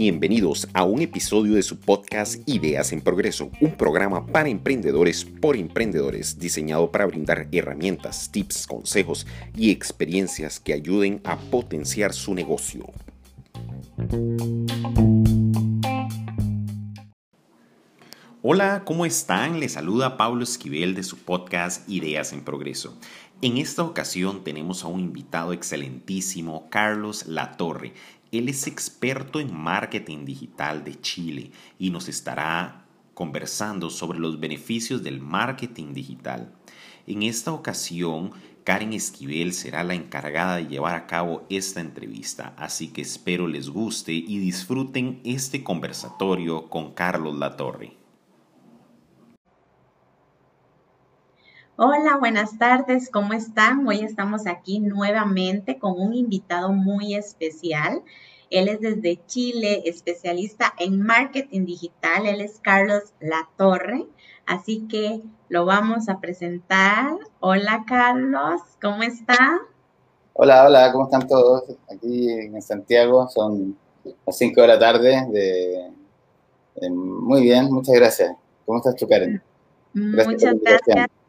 Bienvenidos a un episodio de su podcast Ideas en Progreso, un programa para emprendedores por emprendedores diseñado para brindar herramientas, tips, consejos y experiencias que ayuden a potenciar su negocio. Hola, ¿cómo están? Les saluda Pablo Esquivel de su podcast Ideas en Progreso. En esta ocasión tenemos a un invitado excelentísimo, Carlos Latorre. Él es experto en marketing digital de Chile y nos estará conversando sobre los beneficios del marketing digital. En esta ocasión, Karen Esquivel será la encargada de llevar a cabo esta entrevista, así que espero les guste y disfruten este conversatorio con Carlos Latorre. Hola, buenas tardes, ¿cómo están? Hoy estamos aquí nuevamente con un invitado muy especial. Él es desde Chile, especialista en marketing digital. Él es Carlos Latorre. Así que lo vamos a presentar. Hola, Carlos, ¿cómo está? Hola, hola, ¿cómo están todos? Aquí en Santiago son las 5 de la tarde. De, muy bien, muchas gracias. ¿Cómo estás tú, Karen? muchas gracias.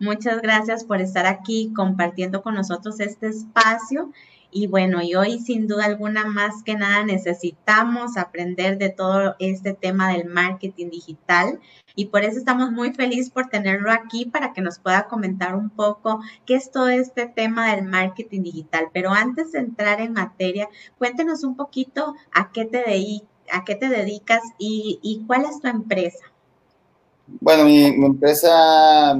Muchas gracias por estar aquí compartiendo con nosotros este espacio. Y bueno, y hoy sin duda alguna más que nada necesitamos aprender de todo este tema del marketing digital. Y por eso estamos muy felices por tenerlo aquí para que nos pueda comentar un poco qué es todo este tema del marketing digital. Pero antes de entrar en materia, cuéntenos un poquito a qué te, a qué te dedicas y, cuál es tu empresa. Bueno, mi empresa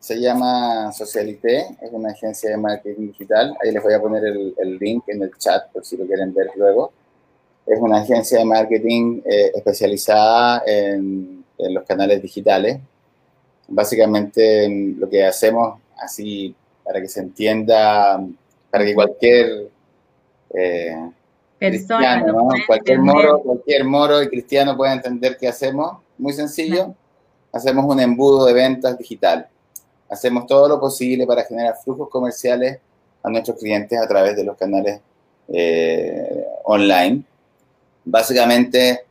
se llama Socialité, es una agencia de marketing digital. Ahí les voy a poner el, link en el chat por si lo quieren ver luego. Es una agencia de marketing eh, especializada en, los canales digitales. Básicamente lo que hacemos, así para que para que cualquier eh, persona, cualquier moro, cualquier moro y cristiano pueda entender qué hacemos. Muy sencillo. Hacemos un embudo de ventas digital hacemos todo lo posible para generar flujos comerciales a nuestros clientes a través de los canales eh, online. Básicamente,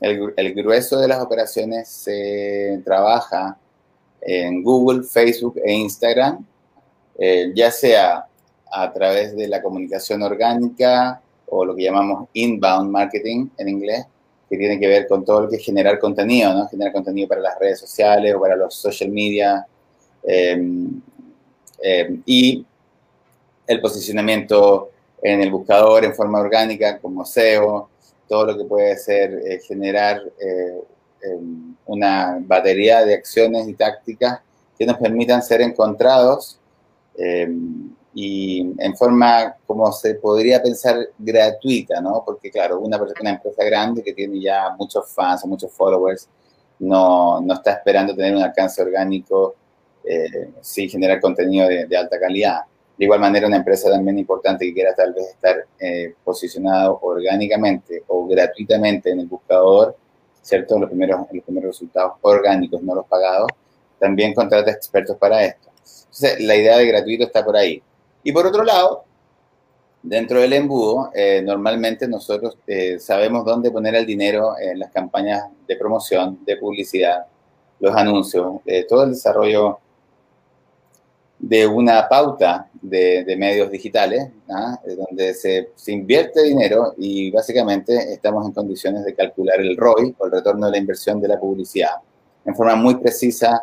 el, grueso de las operaciones se trabaja en Google, Facebook e Instagram, eh, ya sea a través de la comunicación orgánica o lo que llamamos inbound marketing en inglés, que tiene que ver con todo lo que es generar contenido, ¿no? Generar contenido para las redes sociales o para los social media y el posicionamiento en el buscador en forma orgánica como SEO, todo lo que puede ser eh, generar eh, em, una batería de acciones y tácticas que nos permitan ser encontrados y en forma como se podría pensar gratuita, ¿no? Porque claro, una, una empresa grande que tiene ya muchos fans o muchos followers no, no está esperando tener un alcance orgánico eh, sí generar contenido de, alta calidad. De igual manera, una empresa también importante que quiera tal vez estar eh, posicionado orgánicamente o gratuitamente en el buscador, ¿cierto? Los primeros, los primeros resultados orgánicos, no los pagados, también contrata expertos para esto. Entonces, la idea de gratuito está por ahí. Y por otro lado, dentro del embudo, eh, normalmente nosotros eh, sabemos dónde poner el dinero en las campañas de promoción, de publicidad, los anuncios, todo el desarrollo de una pauta de, medios digitales, ¿ah? donde se, invierte dinero y básicamente estamos en condiciones de calcular el ROI o el retorno de la inversión de la publicidad en forma muy precisa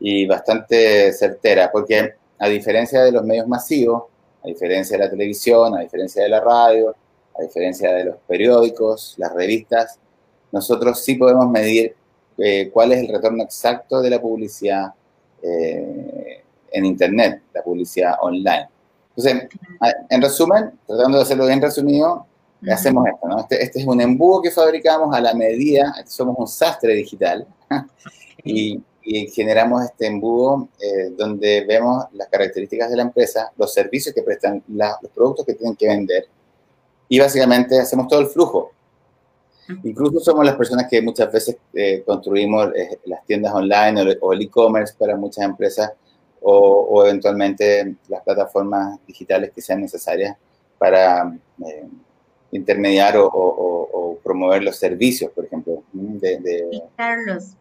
y bastante certera, porque a diferencia de los medios masivos, a diferencia de la televisión, a diferencia de la radio, a diferencia de los periódicos, las revistas, nosotros sí podemos medir eh, cuál es el retorno exacto de la publicidad eh, en Internet, la publicidad online. Entonces, en resumen, tratando de hacerlo bien resumido, hacemos esto, ¿no? Este, este, es un embudo que fabricamos a la medida, somos un sastre digital, y, generamos este embudo eh, donde vemos las características de la empresa, los servicios que prestan, los productos que tienen que vender, y básicamente hacemos todo el flujo. Incluso somos las personas que muchas veces eh, construimos eh, las tiendas online o el e-commerce para muchas empresas o, eventualmente las plataformas digitales que sean necesarias para eh, intermediar o, promover los servicios, por ejemplo. De, Carlos,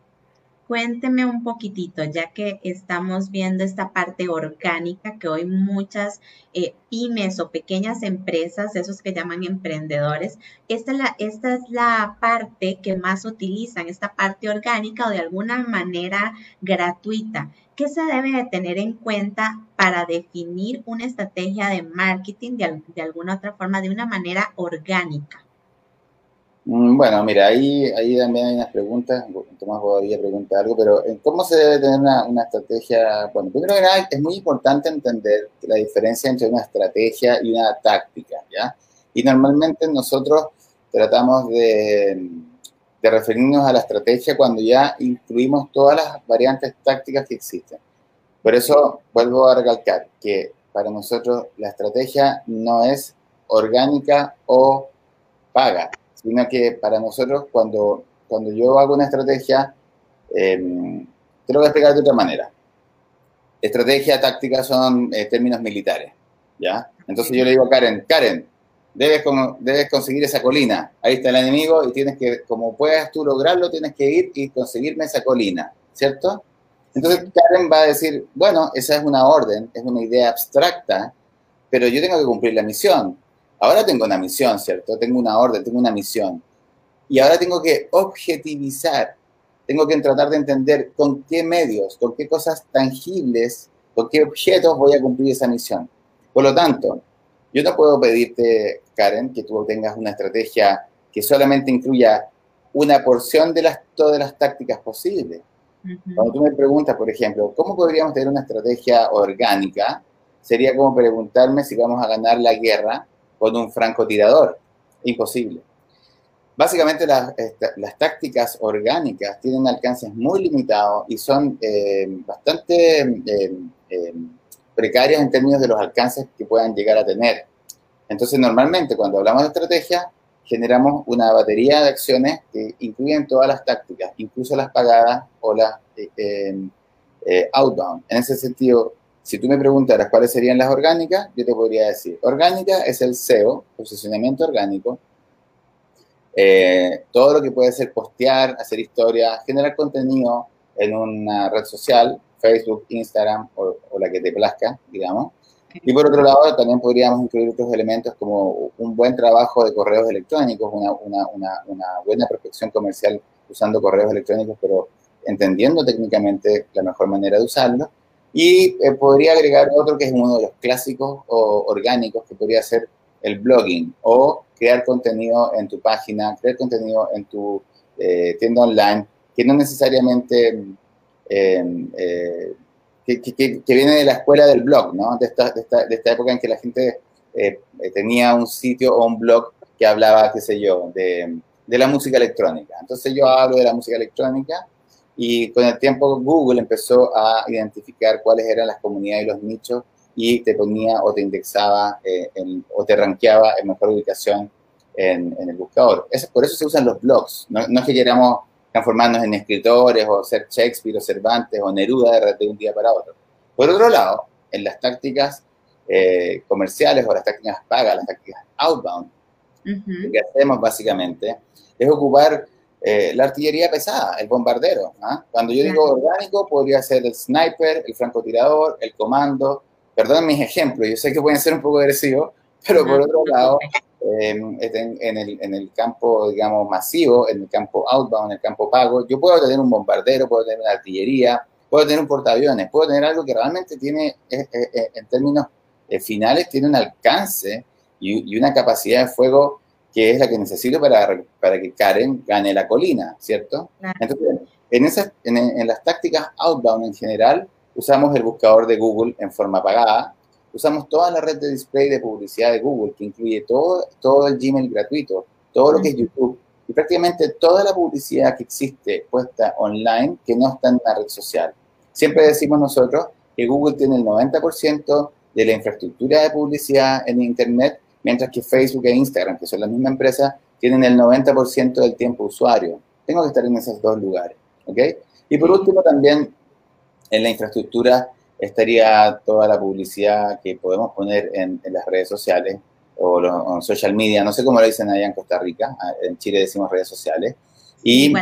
cuénteme un poquitito, ya que estamos viendo esta parte orgánica que hoy muchas eh, pymes o pequeñas empresas, esos que llaman emprendedores, esta es, la, esta es la parte que más utilizan, esta parte orgánica o de alguna manera gratuita. ¿Qué se debe de tener en cuenta para definir una estrategia de marketing de, de alguna otra forma, de una manera orgánica? Mm, bueno, mira, ahí, también hay unas preguntas, Tomás podría preguntar algo, pero ¿cómo se debe tener una, estrategia? Bueno, primero que nada, es muy importante entender la diferencia entre una estrategia y una táctica, ¿ya? Y normalmente nosotros tratamos de, de referirnos a la estrategia cuando ya incluimos todas las variantes tácticas que existen. Por eso vuelvo a recalcar que para nosotros la estrategia no es orgánica o paga sino que para nosotros cuando, cuando yo hago una estrategia, em, te lo voy a explicar de otra manera. Estrategia, táctica son eh, términos militares, ¿ya? Entonces yo le digo a Karen, Karen, debes, como, debes conseguir esa colina, ahí está el enemigo y tienes que, como puedas tú lograrlo, tienes que ir y conseguirme esa colina, ¿cierto? Entonces Karen va a decir, bueno, esa es una orden, es una idea abstracta, pero yo tengo que cumplir la misión. Ahora tengo una misión, ¿cierto? Tengo una orden, tengo una misión. Y ahora tengo que objetivizar, tengo que tratar de entender con qué medios, con qué cosas tangibles, con qué objetos voy a cumplir esa misión. Por lo tanto, yo no puedo pedirte, Karen, que tú tengas una estrategia que solamente incluya una porción de las, todas las tácticas posibles. Cuando tú me preguntas, por ejemplo, ¿cómo podríamos tener una estrategia orgánica? Sería como preguntarme si vamos a ganar la guerra con un francotirador. Imposible. Básicamente las, tácticas orgánicas tienen alcances muy limitados y son eh, bastante eh, eh, precarias en términos de los alcances que puedan llegar a tener. Entonces, normalmente cuando hablamos de estrategia, generamos una batería de acciones que incluyen todas las tácticas, incluso las pagadas o las outbound. En ese sentido, si tú me preguntaras cuáles serían las orgánicas, yo te podría decir, orgánica es el SEO, posicionamiento orgánico, eh, todo lo que puede ser postear, hacer historia, generar contenido en una red social, Facebook, Instagram o, la que te plazca, digamos. Y por otro lado, también podríamos incluir otros elementos como un buen trabajo de correos electrónicos, una, una, una, una buena prospección comercial usando correos electrónicos, pero entendiendo técnicamente la mejor manera de usarlo y eh, podría agregar otro que es uno de los clásicos o orgánicos, que podría ser el blogging o crear contenido en tu página, crear contenido en tu eh, tienda online, que no necesariamente em, eh, que, que, viene de la escuela del blog, ¿no? De esta, de esta, de esta época en que la gente tenía un sitio o un blog que hablaba, qué sé yo, de, de la música electrónica. Entonces yo hablo de la música electrónica y con el tiempo Google empezó a identificar cuáles eran las comunidades y los nichos y te ponía o te indexaba eh, o te rankeaba en mejor ubicación en, el buscador. Es, por eso se usan los blogs. No, es que queramos transformarnos en escritores o ser Shakespeare o Cervantes o Neruda de, un día para otro. Por otro lado, en las tácticas eh, comerciales o las tácticas pagas, las tácticas outbound, lo que hacemos básicamente es ocupar eh, la artillería pesada, el bombardero. ¿ah? Cuando yo digo orgánico, podría ser el sniper, el francotirador, el comando. Perdón mis ejemplos, yo sé que pueden ser un poco agresivos, pero por otro lado, em, en, el, en, el, campo, digamos, masivo, en el campo outbound, en el campo pago, yo puedo tener un bombardero, puedo tener una artillería, puedo tener un portaaviones, puedo tener algo que realmente tiene, eh, eh, en términos finales, tiene un alcance y, y una capacidad de fuego que es la que necesito para, para que Karen gane la colina, ¿cierto? Entonces, en, esas, en, las tácticas outbound en general, usamos el buscador de Google en forma pagada, usamos toda la red de display de publicidad de Google, que incluye todo, todo el Gmail gratuito, todo lo que es YouTube, y prácticamente toda la publicidad que existe puesta online que no está en una red social. Siempre decimos nosotros que Google tiene el 90% de la infraestructura de publicidad en Internet mientras que Facebook e Instagram, que son la misma empresa, tienen el 90% del tiempo usuario. Tengo que estar en esos dos lugares, ¿ok? Y por último, también en la infraestructura estaría toda la publicidad que podemos poner en, las redes sociales o, en social media, no sé cómo lo dicen allá en Costa Rica, en Chile decimos redes sociales. Y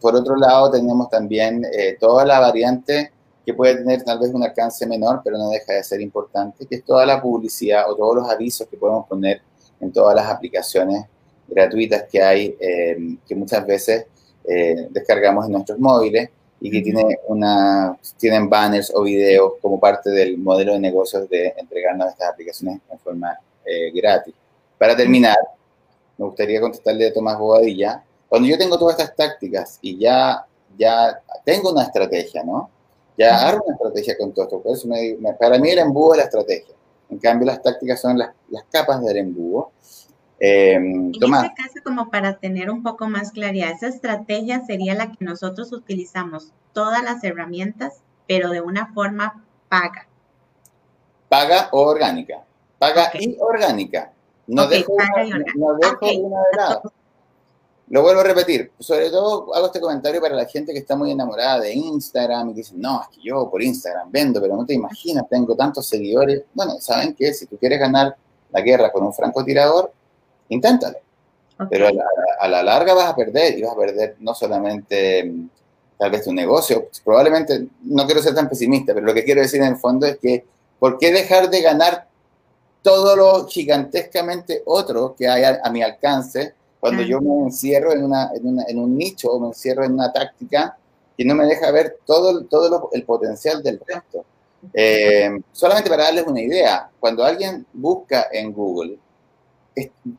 por, otro lado tenemos también eh, toda la variante que puede tener tal vez un alcance menor, pero no deja de ser importante, que es toda la publicidad o todos los avisos que podemos poner en todas las aplicaciones gratuitas que hay, eh, que muchas veces eh, descargamos en nuestros móviles y que tiene una, tienen banners o videos como parte del modelo de negocios de entregarnos estas aplicaciones en forma eh, gratis. Para terminar, me gustaría contestarle a Tomás Bobadilla, cuando yo tengo todas estas tácticas y ya, ya tengo una estrategia, ¿no? Ya hago una estrategia con todo esto. Por eso para mí el embudo es la estrategia. En cambio, las tácticas son las, las capas del embudo. Eh, en este caso, como para tener un poco más claridad, esa estrategia sería la que nosotros utilizamos todas las herramientas, pero de una forma paga. Paga o orgánica. Paga y orgánica. No dejo, No dejo una de lado. Lo vuelvo a repetir, sobre todo hago este comentario para la gente que está muy enamorada de Instagram y que dice, no, es que yo por Instagram vendo, pero no te imaginas, tengo tantos seguidores. Bueno, saben que si tú quieres ganar la guerra con un francotirador, inténtalo. Pero a la, larga vas a perder y vas a perder no solamente mm, tal vez tu negocio, probablemente, no quiero ser tan pesimista, pero lo que quiero decir en el fondo es que, ¿por qué dejar de ganar todo lo gigantescamente otro que hay a mi alcance cuando yo me encierro en, una, en, un nicho o me encierro en una táctica que no me deja ver todo, todo el potencial del resto. Eh, solamente para darles una idea, cuando alguien busca en Google,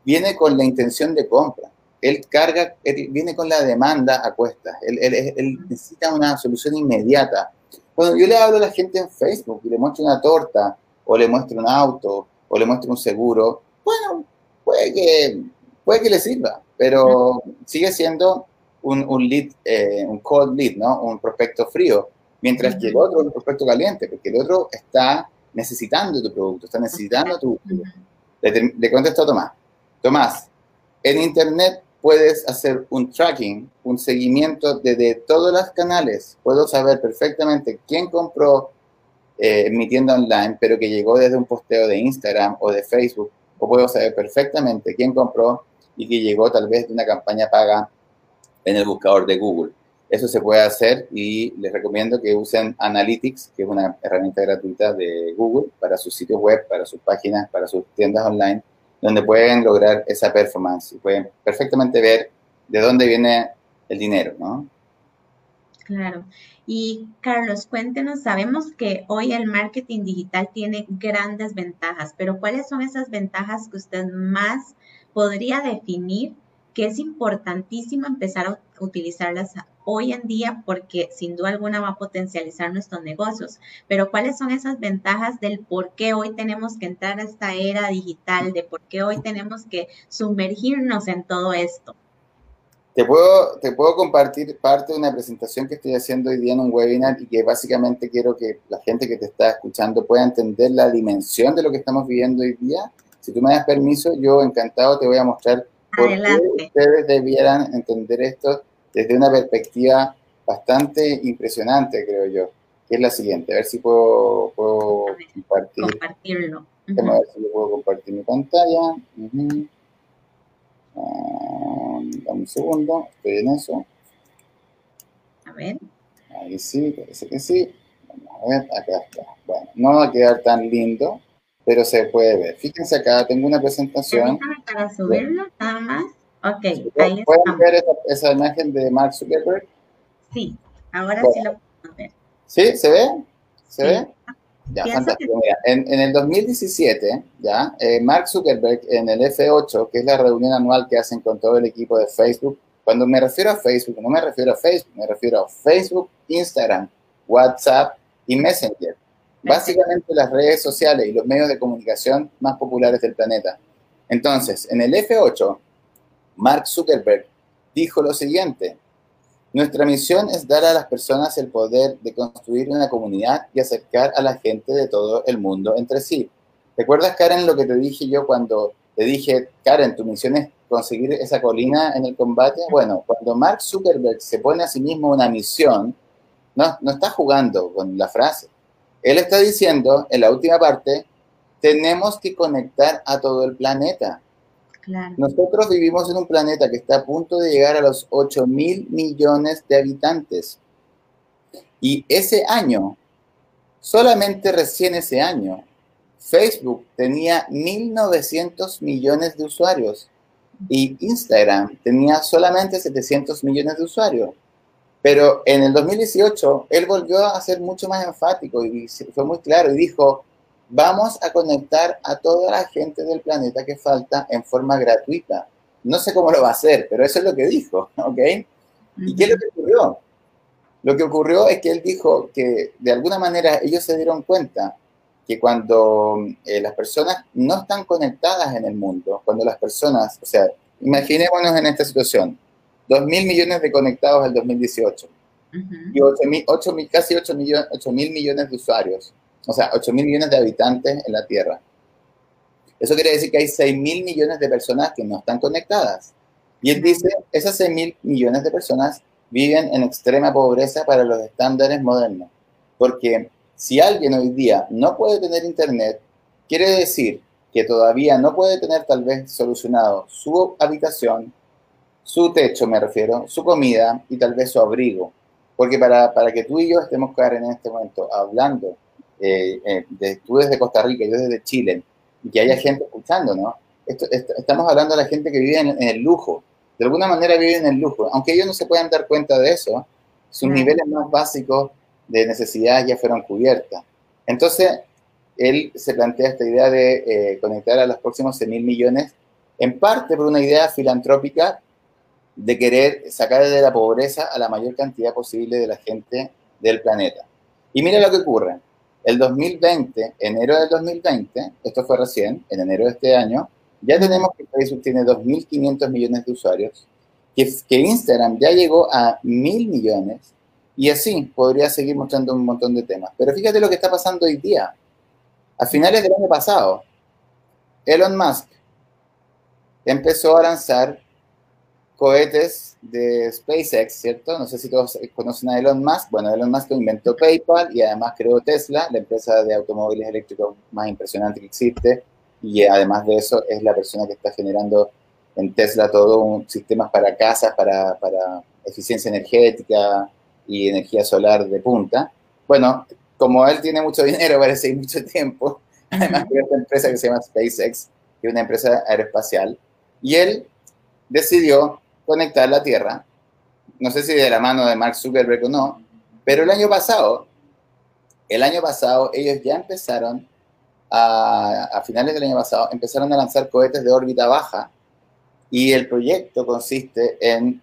viene con la intención de compra. Él carga, viene con la demanda a cuestas. Él, él, necesita una solución inmediata. Cuando yo le hablo a la gente en Facebook y le muestro una torta, o le muestro un auto, o le muestro un seguro, bueno, puede que puede que le sirva, pero sigue siendo un, un lead, eh, un cold lead, ¿no? Un prospecto frío, mientras que el otro es un prospecto caliente, porque el otro está necesitando tu producto, está necesitando tu... Le, le contesto a Tomás. Tomás, en Internet puedes hacer un tracking, un seguimiento de, todos los canales. Puedo saber perfectamente quién compró eh, en mi tienda online, pero que llegó desde un posteo de Instagram o de Facebook. O puedo saber perfectamente quién compró y que llegó tal vez de una campaña paga en el buscador de Google. Eso se puede hacer y les recomiendo que usen Analytics, que es una herramienta gratuita de Google para sus sitios web, para sus páginas, para sus tiendas online, donde pueden lograr esa performance y pueden perfectamente ver de dónde viene el dinero, ¿no? Claro. Y Carlos, cuéntenos, sabemos que hoy el marketing digital tiene grandes ventajas, pero ¿cuáles son esas ventajas que usted más podría definir que es importantísimo empezar a utilizarlas hoy en día porque sin duda alguna va a potencializar nuestros negocios. Pero ¿cuáles son esas ventajas del por qué hoy tenemos que entrar a esta era digital, de por qué hoy tenemos que sumergirnos en todo esto? Te puedo, te puedo compartir parte de una presentación que estoy haciendo hoy día en un webinar y que básicamente quiero que la gente que te está escuchando pueda entender la dimensión de lo que estamos viviendo hoy día si tú me das permiso, yo encantado te voy a mostrar por qué ustedes debieran entender esto desde una perspectiva bastante impresionante, creo yo, que es la siguiente. A ver si puedo, puedo compartir. Compartirlo. A ver si puedo compartir mi pantalla. Ah, dame un segundo, estoy en eso. A ver. Ahí sí, parece que sí. Vamos a ver, acá está. Bueno, no va a quedar tan lindo, pero se puede ver. Fíjense acá, tengo una presentación. Para subirlo, nada más. Ok, ahí ¿Pueden ver esa, imagen de Mark Zuckerberg? Sí, ahora sí lo podemos ver. ¿Sí? ¿Se ve? ¿Se ve? Ya, fantástico. Mira, en, en, el 2017, ya, eh, Mark Zuckerberg en el F8, que es la reunión anual que hacen con todo el equipo de Facebook, cuando me refiero a Facebook, no me refiero a Facebook, me refiero a Facebook, Instagram, WhatsApp y Messenger. Básicamente las redes sociales y los medios de comunicación más populares del planeta. Entonces, en el F8, Mark Zuckerberg dijo lo siguiente, nuestra misión es dar a las personas el poder de construir una comunidad y acercar a la gente de todo el mundo entre sí. ¿Recuerdas, Karen, lo que te dije yo cuando te dije, Karen, tu misión es conseguir esa colina en el combate? Bueno, cuando Mark Zuckerberg se pone a sí mismo una misión, no, no está jugando con la frase él está diciendo en la última parte, tenemos que conectar a todo el planeta. Nosotros vivimos en un planeta que está a punto de llegar a los 8 mil millones de habitantes. Y ese año, solamente recién ese año, Facebook tenía 1.900 millones de usuarios y Instagram tenía solamente 700 millones de usuarios. Pero en el 2018 él volvió a ser mucho más enfático y fue muy claro y dijo, vamos a conectar a toda la gente del planeta que falta en forma gratuita. No sé cómo lo va a hacer, pero eso es lo que dijo, ¿ok? ¿Y qué es lo que ocurrió? Lo que ocurrió es que él dijo que de alguna manera ellos se dieron cuenta que cuando eh, las personas no están conectadas en el mundo, cuando las personas, o sea, imaginémonos en esta situación, 2 mil millones de conectados el 2018 y 8 casi 8 mil millones de usuarios, o sea, 8 mil millones de habitantes en la Tierra. Eso quiere decir que hay 6 mil millones de personas que no están conectadas. Y él dice, esas 6 mil millones de personas viven en extrema pobreza para los estándares modernos, porque si alguien hoy día no puede tener internet, quiere decir que todavía no puede tener tal vez solucionado su habitación, su techo me refiero, su comida y tal vez su abrigo. Porque para, para que tú y yo estemos, Karen, en este momento hablando, eh, eh, de, tú desde Costa Rica, yo desde Chile, y que haya gente escuchando, ¿no? estamos hablando de la gente que vive en, el lujo. De alguna manera vive en el lujo. Aunque ellos no se puedan dar cuenta de eso, sus niveles más básicos de necesidades ya fueron cubiertas. Entonces, él se plantea esta idea de eh, conectar a los próximos 6 mil millones, en parte por una idea filantrópica de querer sacar de la pobreza a la mayor cantidad posible de la gente del planeta. Y mira lo que ocurre. El 2020, enero del 2020, esto fue recién, en enero de este año, ya tenemos que Facebook tiene 2.500 millones de usuarios, que, que Instagram ya llegó a 1.000 millones, y así podría seguir mostrando un montón de temas. Pero fíjate lo que está pasando hoy día. A finales del año pasado, Elon Musk empezó a lanzar cohetes de SpaceX, ¿cierto? No sé si todos conocen a Elon Musk. Bueno, Elon Musk inventó PayPal y además creó Tesla, la empresa de automóviles eléctricos más impresionante que existe. Y además de eso, es la persona que está generando en Tesla todo un sistema para casas, para, para eficiencia energética, y energía solar de punta. Bueno, como él tiene mucho dinero, parece y mucho tiempo, además de esta empresa que se llama SpaceX, que es una empresa aeroespacial, y él decidió conectar la Tierra, no sé si de la mano de Mark Zuckerberg o no, pero el año pasado, el año pasado ellos ya empezaron a, a finales del año pasado, empezaron a lanzar cohetes de órbita baja y el proyecto consiste en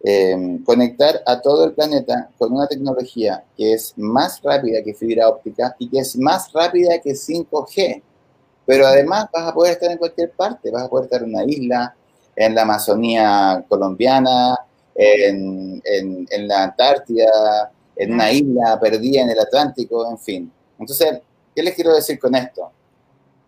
Em, conectar a todo el planeta con una tecnología que es más rápida que fibra óptica y que es más rápida que 5G. Pero además vas a poder estar en cualquier parte, vas a poder estar en una isla, en la Amazonía colombiana, en, en la Antártida, en una isla perdida en el Atlántico, en fin. Entonces, ¿qué les quiero decir con esto?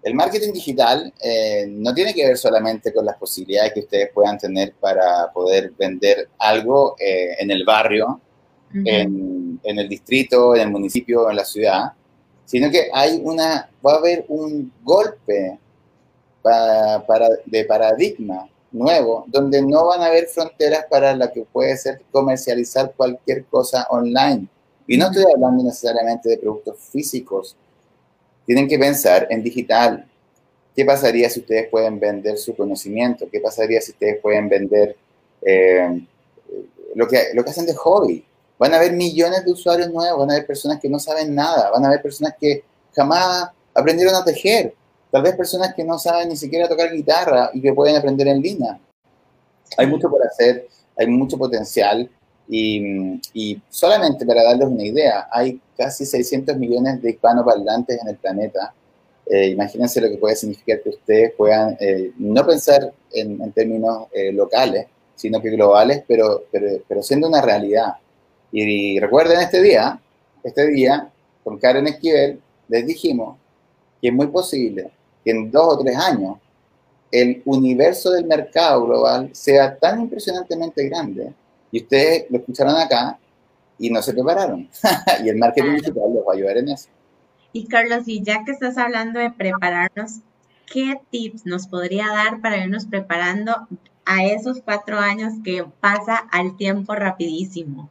El marketing digital eh, no tiene que ver solamente con las posibilidades que ustedes puedan tener para poder vender algo eh, en el barrio, en, el distrito, en el municipio, en la ciudad, sino que hay una, va a haber un golpe para, de paradigma nuevo, donde no van a haber fronteras para lo que puede ser comercializar cualquier cosa online. Y no estoy hablando necesariamente de productos físicos, tienen que pensar en digital. ¿Qué pasaría si ustedes pueden vender su conocimiento? ¿Qué pasaría si ustedes pueden vender eh, lo, que, lo que hacen de hobby? Van a haber millones de usuarios nuevos, van a haber personas que no saben nada, van a haber personas que jamás aprendieron a tejer, tal vez personas que no saben ni siquiera tocar guitarra y que pueden aprender en línea. Hay mucho por hacer, hay mucho potencial y, solamente para darles una idea, hay casi 600 millones de hispanoparlantes en el planeta. Eh, imagínense lo que puede significar que ustedes puedan eh, no pensar en, términos eh, locales, sino que globales, pero, pero, siendo una realidad. Y, recuerden este día, este día, con Karen Esquivel, les dijimos que es muy posible que en dos o tres años el universo del mercado global sea tan impresionantemente grande y ustedes lo escucharon acá y no se prepararon. y el marketing digital les va a ayudar en eso. Y Carlos, y ya que estás hablando de prepararnos, ¿qué tips nos podría dar para irnos preparando a esos cuatro años que pasa al tiempo rapidísimo?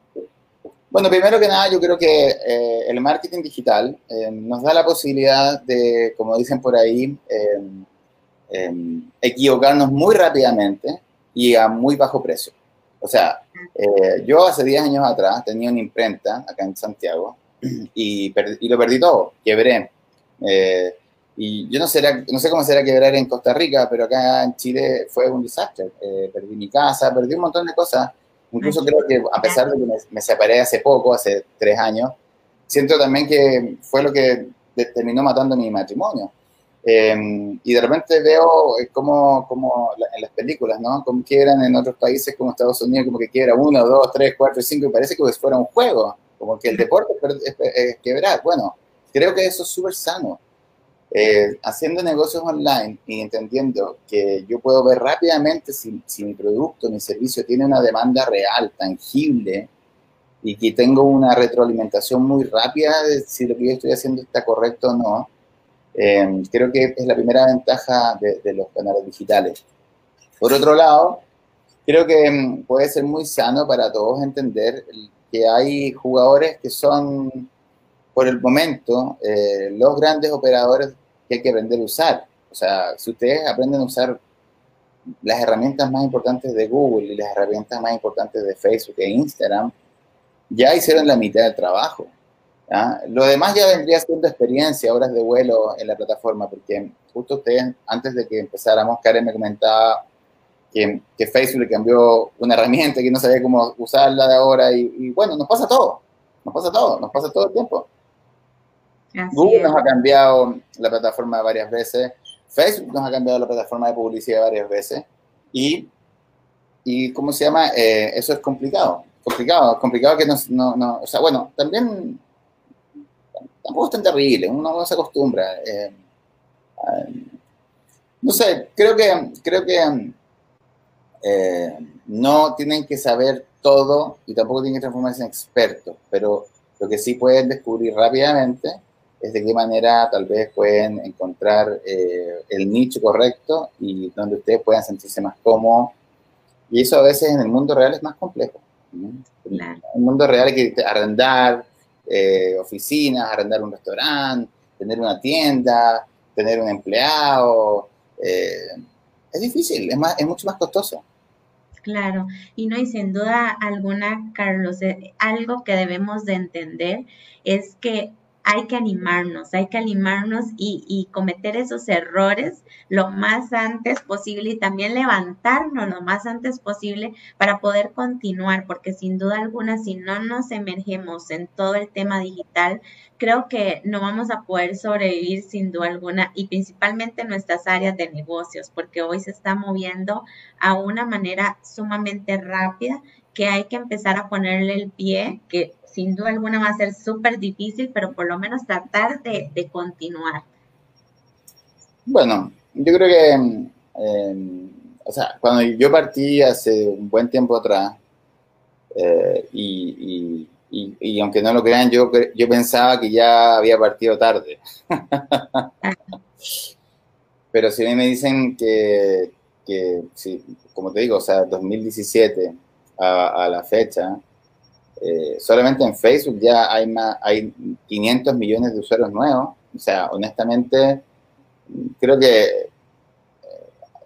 Bueno, primero que nada, yo creo que eh, el marketing digital eh, nos da la posibilidad de, como dicen por ahí, eh, equivocarnos muy rápidamente y a muy bajo precio. O sea, yo hace 10 años atrás tenía una imprenta acá en Santiago y, lo perdí todo, quebré. y yo no sé, no sé cómo será quebrar en Costa Rica, pero acá en Chile fue un desastre. perdí mi casa, perdí un montón de cosas Incluso creo que a pesar de que me, separé hace poco, hace tres años, siento también que fue lo que terminó matando mi matrimonio. Em, y de repente veo eh, como, como en las películas, ¿no? Como quieran en otros países como Estados Unidos, como que quiera uno, dos, tres, cuatro, cinco, y parece que fuera un juego, como que el deporte es quebrar. Bueno, creo que eso es súper sano. Eh, haciendo negocios online y entendiendo que yo puedo ver rápidamente si, si, mi producto, mi servicio tiene una demanda real, tangible, y que tengo una retroalimentación muy rápida de si lo que yo estoy haciendo está correcto o no, eh, creo que es la primera ventaja de, de, los canales digitales. Por otro lado, creo que mm, puede ser muy sano para todos entender que hay jugadores que son por el momento, eh, los grandes operadores que hay que aprender a usar. O sea, si ustedes aprenden a usar las herramientas más importantes de Google y las herramientas más importantes de Facebook e Instagram, ya hicieron la mitad del trabajo. Lo demás ya vendría siendo experiencia, horas de vuelo en la plataforma, porque justo ustedes, antes de que empezáramos, Karen me comentaba que, Facebook le cambió una herramienta que no sabía cómo usarla de ahora y bueno, nos pasa todo, nos pasa todo, nos pasa todo el tiempo. Google nos ha cambiado la plataforma varias veces, Facebook nos ha cambiado la plataforma de publicidad varias veces y, y ¿cómo se llama? Eh, eso es complicado, complicado, complicado que no, no, o sea, bueno, también tampoco es tan terrible, uno no se acostumbra. Eh, no sé, creo que, creo que eh, no tienen que saber todo y tampoco tienen que transformarse en expertos, pero lo que sí pueden descubrir rápidamente es de qué manera tal vez pueden encontrar eh, el nicho correcto y donde ustedes puedan sentirse más cómodos. Y eso a veces en el mundo real es más complejo. En el mundo real hay que arrendar eh, oficinas, arrendar un restaurante, tener una tienda, tener un empleado. Eh, es difícil, es, más, es mucho más costoso. Claro, y no, hay sin duda alguna, Carlos, algo que debemos de entender es que hay que animarnos, hay que animarnos y, cometer esos errores lo más antes posible y también levantarnos lo más antes posible para poder continuar, porque sin duda alguna, si no nos emergemos en todo el tema digital, creo que no vamos a poder sobrevivir sin duda alguna y principalmente en nuestras áreas de negocios, porque hoy se está moviendo a una manera sumamente rápida que hay que empezar a ponerle el pie, que sin duda alguna va a ser súper difícil, pero por lo menos tratar de, continuar. Bueno, yo creo que, em, o sea, cuando yo partí hace un buen tiempo atrás, eh, y, aunque no lo crean, yo, yo pensaba que ya había partido tarde. Pero si a mí me dicen que, que como te digo, o sea, 2017 a, a la fecha, eh, solamente en Facebook ya hay, más, hay 500 millones de usuarios nuevos. O sea, honestamente, creo que eh,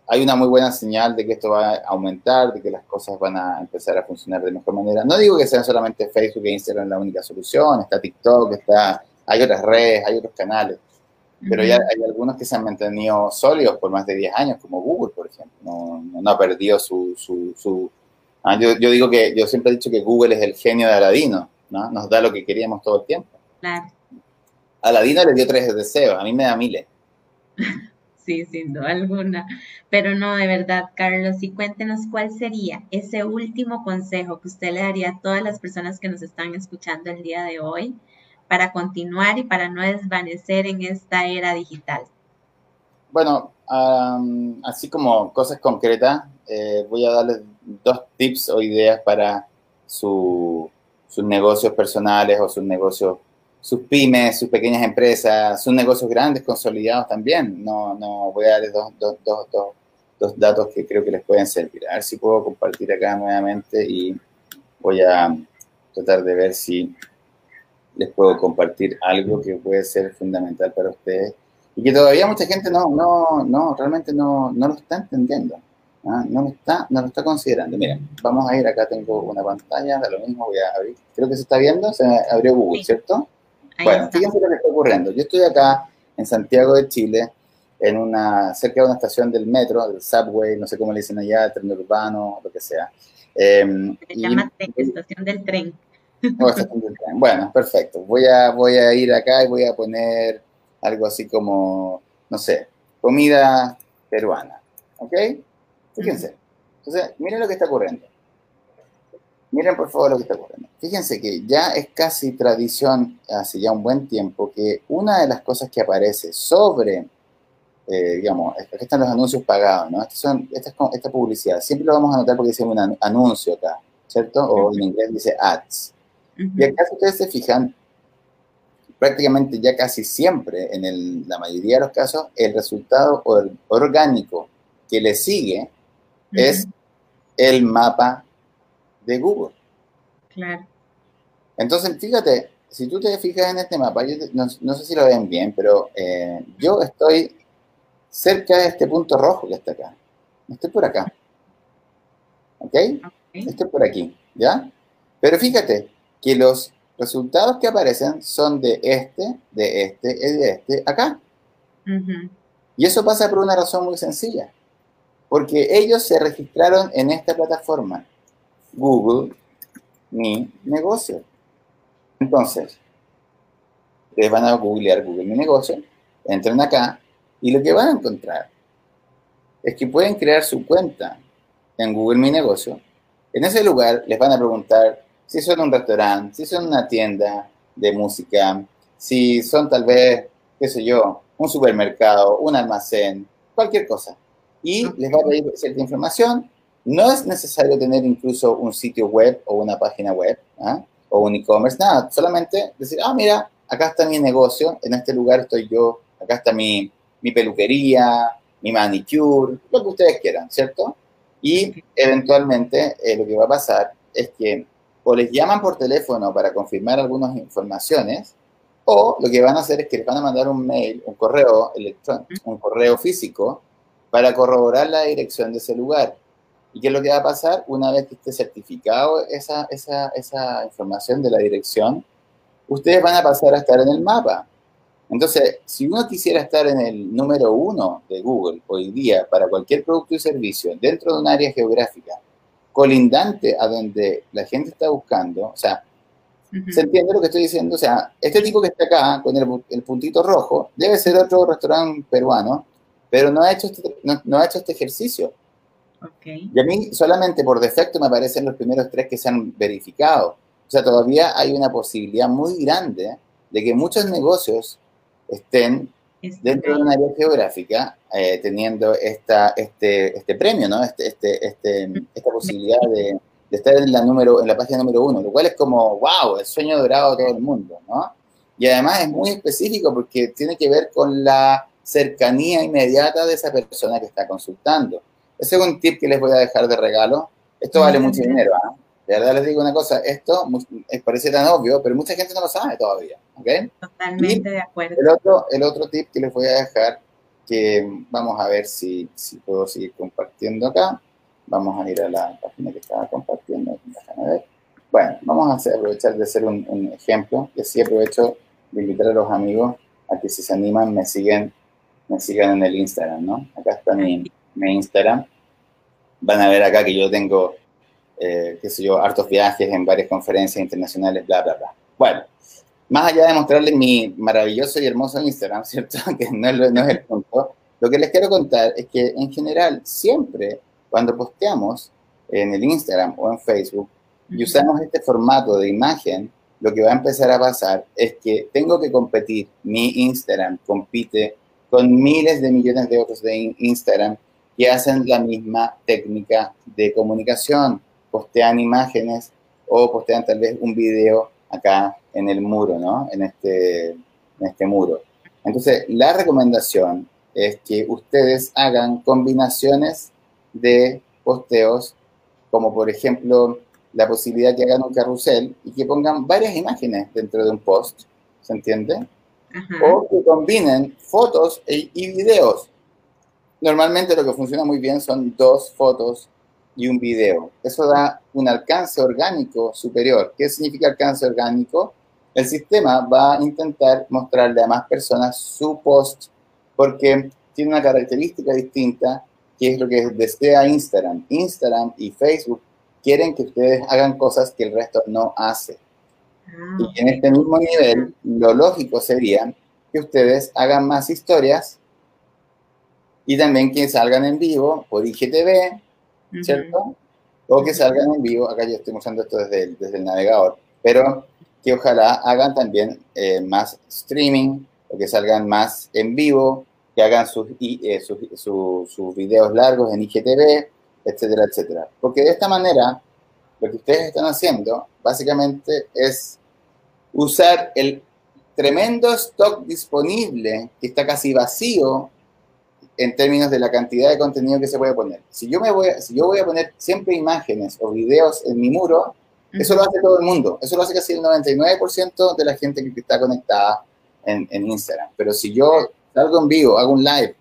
hay una muy buena señal de que esto va a aumentar, de que las cosas van a empezar a funcionar de mejor manera. No digo que sean solamente Facebook e Instagram la única solución, está TikTok, está, hay otras redes, hay otros canales, pero ya hay algunos que se han mantenido sólidos por más de 10 años, como Google, por ejemplo. No, no ha perdido su, su, su Ah, yo, digo que yo siempre he dicho que Google es el genio de Aladino, ¿no? Nos da lo que queríamos todo el tiempo. Claro. Aladino le dio tres deseos, a mí me da miles. Sí, sin duda alguna. Pero no, de verdad, Carlos, y cuéntenos cuál sería ese último consejo que usted le daría a todas las personas que nos están escuchando el día de hoy para continuar y para no desvanecer en esta era digital. Bueno, así como cosas concretas, eh, voy a darles dos tips o ideas para sus negocios personales o sus negocios sus pymes, sus pequeñas empresas, sus negocios grandes consolidados también. No, no voy a darles dos, dos, dos, dos, datos que creo que les pueden servir. A ver si puedo compartir acá nuevamente y voy a tratar de ver si les puedo compartir algo que puede ser fundamental para ustedes y que todavía mucha gente no, no, no realmente no, no lo está entendiendo. ¿Ah? No, lo está, no lo está considerando. Miren, vamos a ir acá, tengo una pantalla, de lo mismo voy a abrir. Creo que se está viendo, se abrió Google, ¿cierto? bueno, fíjense lo que está ocurriendo. Yo estoy acá en Santiago de Chile, en una, cerca de una estación del metro, del subway, no sé cómo le dicen allá, tren urbano, lo que sea. Eh, Se llama estación del tren. Oh, estación del tren. Bueno, perfecto. Voy a, voy a ir acá y voy a poner algo así como, no sé, comida peruana. ¿Ok? Fíjense. Entonces, miren lo que está ocurriendo. Miren por favor lo que está ocurriendo. Fíjense que ya es casi tradición, hace ya un buen tiempo, que una de las cosas que aparece sobre, eh, digamos, aquí están los anuncios pagados, ¿no? son, esta, esta publicidad, siempre lo vamos a notar porque dice un anuncio acá, ¿cierto? O en inglés dice ads. Y acá si ustedes se fijan, prácticamente ya casi siempre, en la mayoría de los casos, el resultado orgánico que le sigue es el mapa de Google. Claro. Entonces, fíjate, si tú te fijas en este mapa, no, sé si lo ven bien, pero eh, yo estoy cerca de este punto rojo que está acá. Estoy por acá. ¿Ok? Estoy por aquí, ¿ya? Pero fíjate que los resultados que aparecen son de este, de este y de este acá. Y eso pasa por una razón muy sencilla. Porque ellos se registraron en esta plataforma. Google Mi Negocio. Entonces, ustedes van a googlear Google Mi Negocio, entran acá y lo que van a encontrar es que pueden crear su cuenta en Google Mi Negocio. En ese lugar les van a preguntar si son un restaurante, si son una tienda de música, si son tal vez, qué sé yo, un supermercado, un almacén, cualquier cosa. Y les va a pedir cierta información. No es necesario tener incluso un sitio web o una página web ¿ah? o un e-commerce, nada, solamente decir, ah, mira, acá está mi negocio, en este lugar estoy yo, acá está mi, mi peluquería, mi manicure, lo que ustedes quieran, ¿cierto? Y eventualmente eh, lo que va a pasar es que o les llaman por teléfono para confirmar algunas informaciones, o lo que van a hacer es que les van a mandar un mail, un correo electrónico, un correo físico, para corroborar la dirección de ese lugar. ¿Y qué es lo que va a pasar? Una vez que esté certificado esa, esa, esa información de la dirección, ustedes van a pasar a estar en el mapa. Entonces, si uno quisiera estar en el número uno de Google hoy día para cualquier producto y servicio dentro de un área geográfica colindante a donde la gente está buscando, o sea, ¿se entiende lo que estoy diciendo? O sea, este tipo que está acá con el, el puntito rojo debe ser otro restaurante peruano, pero no ha hecho este, no, no ha hecho este ejercicio. Y a mí solamente por defecto me aparecen los primeros tres que se han verificado. O sea, todavía hay una posibilidad muy grande de que muchos negocios estén dentro de una área geográfica eh, teniendo esta, este, este premio, ¿no? Este, este, este, esta posibilidad de, de, estar en la, número, en la página número uno, lo cual es como, wow, el sueño dorado de todo el mundo, ¿no? Y además es muy específico porque tiene que ver con la cercanía inmediata de esa persona que está consultando. Ese es un tip que les voy a dejar de regalo. Esto vale mucho dinero, ¿ah? De verdad les digo una cosa, esto parece tan obvio, pero mucha gente no lo sabe todavía, Totalmente de acuerdo. El otro, el otro tip que les voy a dejar, que vamos a ver si, si puedo seguir compartiendo acá. Vamos a ir a la página que estaba compartiendo. ver. Bueno, vamos a hacer, aprovechar de hacer un, un, ejemplo. Y así aprovecho de invitar a los amigos a que si se animan me siguen, me sigan en el Instagram, ¿no? Acá está mi, mi Instagram van a ver acá que yo tengo, eh, qué sé yo, hartos viajes en varias conferencias internacionales, bla, bla, bla. Bueno, más allá de mostrarles mi maravilloso y hermoso Instagram, ¿cierto? Que no es, no es el punto. Lo que les quiero contar es que en general, siempre cuando posteamos en el Instagram o en Facebook y usamos este formato de imagen, lo que va a empezar a pasar es que tengo que competir. Mi Instagram compite con miles de millones de otros de Instagram que hacen la misma técnica de comunicación, postean imágenes o postean tal vez un video acá en el muro, ¿no? En este, en este muro. Entonces, la recomendación es que ustedes hagan combinaciones de posteos, como por ejemplo la posibilidad que hagan un carrusel y que pongan varias imágenes dentro de un post, ¿se entiende? O que combinen fotos e, y videos. Normalmente lo que funciona muy bien son dos fotos y un video. Eso da un alcance orgánico superior. ¿Qué significa alcance orgánico? El sistema va a intentar mostrarle a más personas su post porque tiene una característica distinta que es lo que desea Instagram. Instagram y Facebook quieren que ustedes hagan cosas que el resto no hace. Ah, y en este mismo nivel, lo lógico sería que ustedes hagan más historias y también que salgan en vivo por IGTV, ¿cierto? O que salgan en vivo, acá yo estoy mostrando esto desde el, desde el navegador, pero que ojalá hagan también eh, más streaming, o que salgan más en vivo, que hagan sus, eh, sus, sus, videos largos en IGTV, etcétera, etcétera. Porque de esta manera, lo que ustedes están haciendo básicamente es usar el tremendo stock disponible que está casi vacío en términos de la cantidad de contenido que se puede poner. Si yo, me voy, si yo voy a poner siempre imágenes o videos en mi muro, eso lo hace todo el mundo. Eso lo hace casi el 99% de la gente que está conectada en, en, Instagram. Pero si yo salgo en vivo, hago un live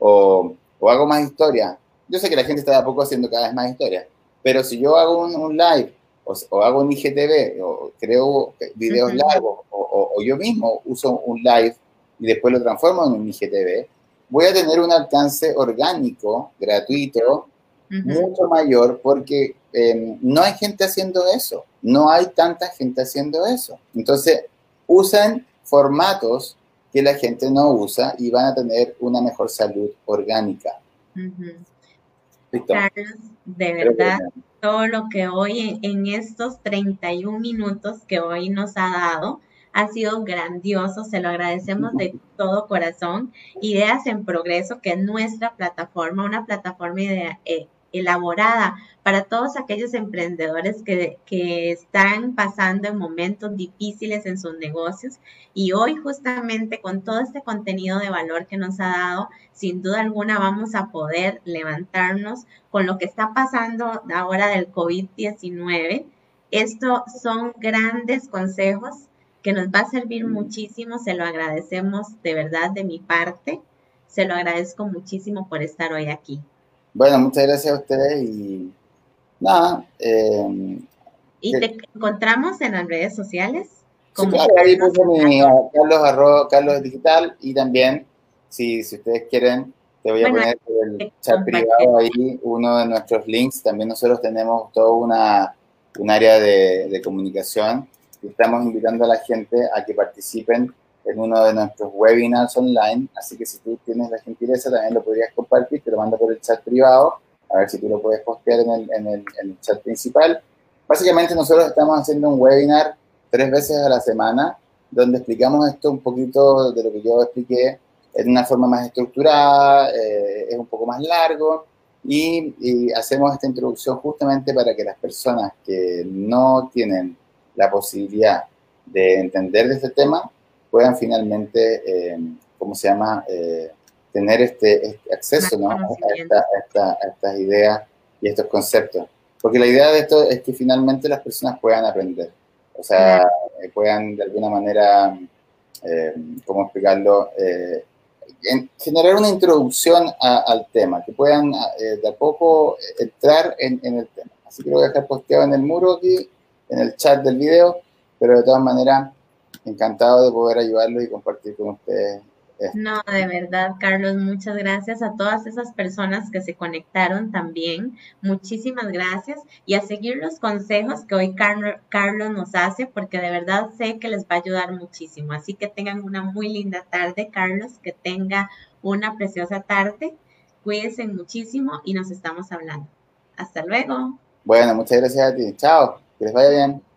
o, o hago más historia, yo sé que la gente está de a poco haciendo cada vez más historia, pero si yo hago un, un live o, hago un IGTV o creo videos largos o, o, yo mismo uso un live y después lo transformo en un IGTV, voy a tener un alcance orgánico, gratuito, mucho mayor porque em, no hay gente haciendo eso, no hay tanta gente haciendo eso. Entonces, usan formatos que la gente no usa y van a tener una mejor salud orgánica. Carlos, de verdad, todo lo que hoy en estos 31 minutos que hoy nos ha dado, ha sido grandioso, se lo agradecemos de todo corazón. Ideas en Progreso, que es nuestra plataforma, una plataforma eh, elaborada para todos aquellos emprendedores que, que, están pasando en momentos difíciles en sus negocios. Y hoy justamente con todo este contenido de valor que nos ha dado, sin duda alguna vamos a poder levantarnos con lo que está pasando ahora del COVID-19. Estos son grandes consejos que nos va a servir muchísimo. Se lo agradecemos de verdad de mi parte. Se lo agradezco muchísimo por estar hoy aquí. Bueno, muchas gracias a ustedes y nada. Eh, y te encontramos en las redes sociales. Como sí, claro, ahí puse mi Carlos, Carlos Digital y también, si, si ustedes quieren, te voy a poner el chat privado ahí uno de nuestros links. También nosotros tenemos todo una, un área de, de comunicación estamos invitando a la gente a que participen en uno de nuestros webinars online, así que si tú tienes la gentileza también lo podrías compartir, te lo mando por el chat privado, a ver si tú lo puedes postear en el, en el, en el chat principal. Básicamente nosotros estamos haciendo un webinar tres veces a la semana, donde explicamos esto un poquito de lo que yo expliqué en una forma más estructurada, eh, es un poco más largo, y, y, hacemos esta introducción justamente para que las personas que no tienen la posibilidad de entender de este tema, puedan finalmente, eh, ¿cómo se llama?, eh, tener este, este acceso ¿no? a, estas ideas y estos conceptos. Porque la idea de esto es que finalmente las personas puedan aprender, o sea, eh, puedan de alguna manera, ¿cómo explicarlo?, generar una introducción al tema, que puedan de a poco entrar en, en el tema. Así que lo voy a dejar posteado en el muro aquí en el chat del video, pero de todas maneras, encantado de poder ayudarlos y compartir con ustedes. No, de verdad, Carlos, muchas gracias a todas esas personas que se conectaron también. Muchísimas gracias y a seguir los consejos que hoy Carlos nos hace, porque de verdad sé que les va a ayudar muchísimo. Así que tengan una muy linda tarde, Carlos, que tenga una preciosa tarde. Cuídense muchísimo y nos estamos hablando. Hasta luego. Bueno, muchas gracias a ti. Chao. Que les vaya bien.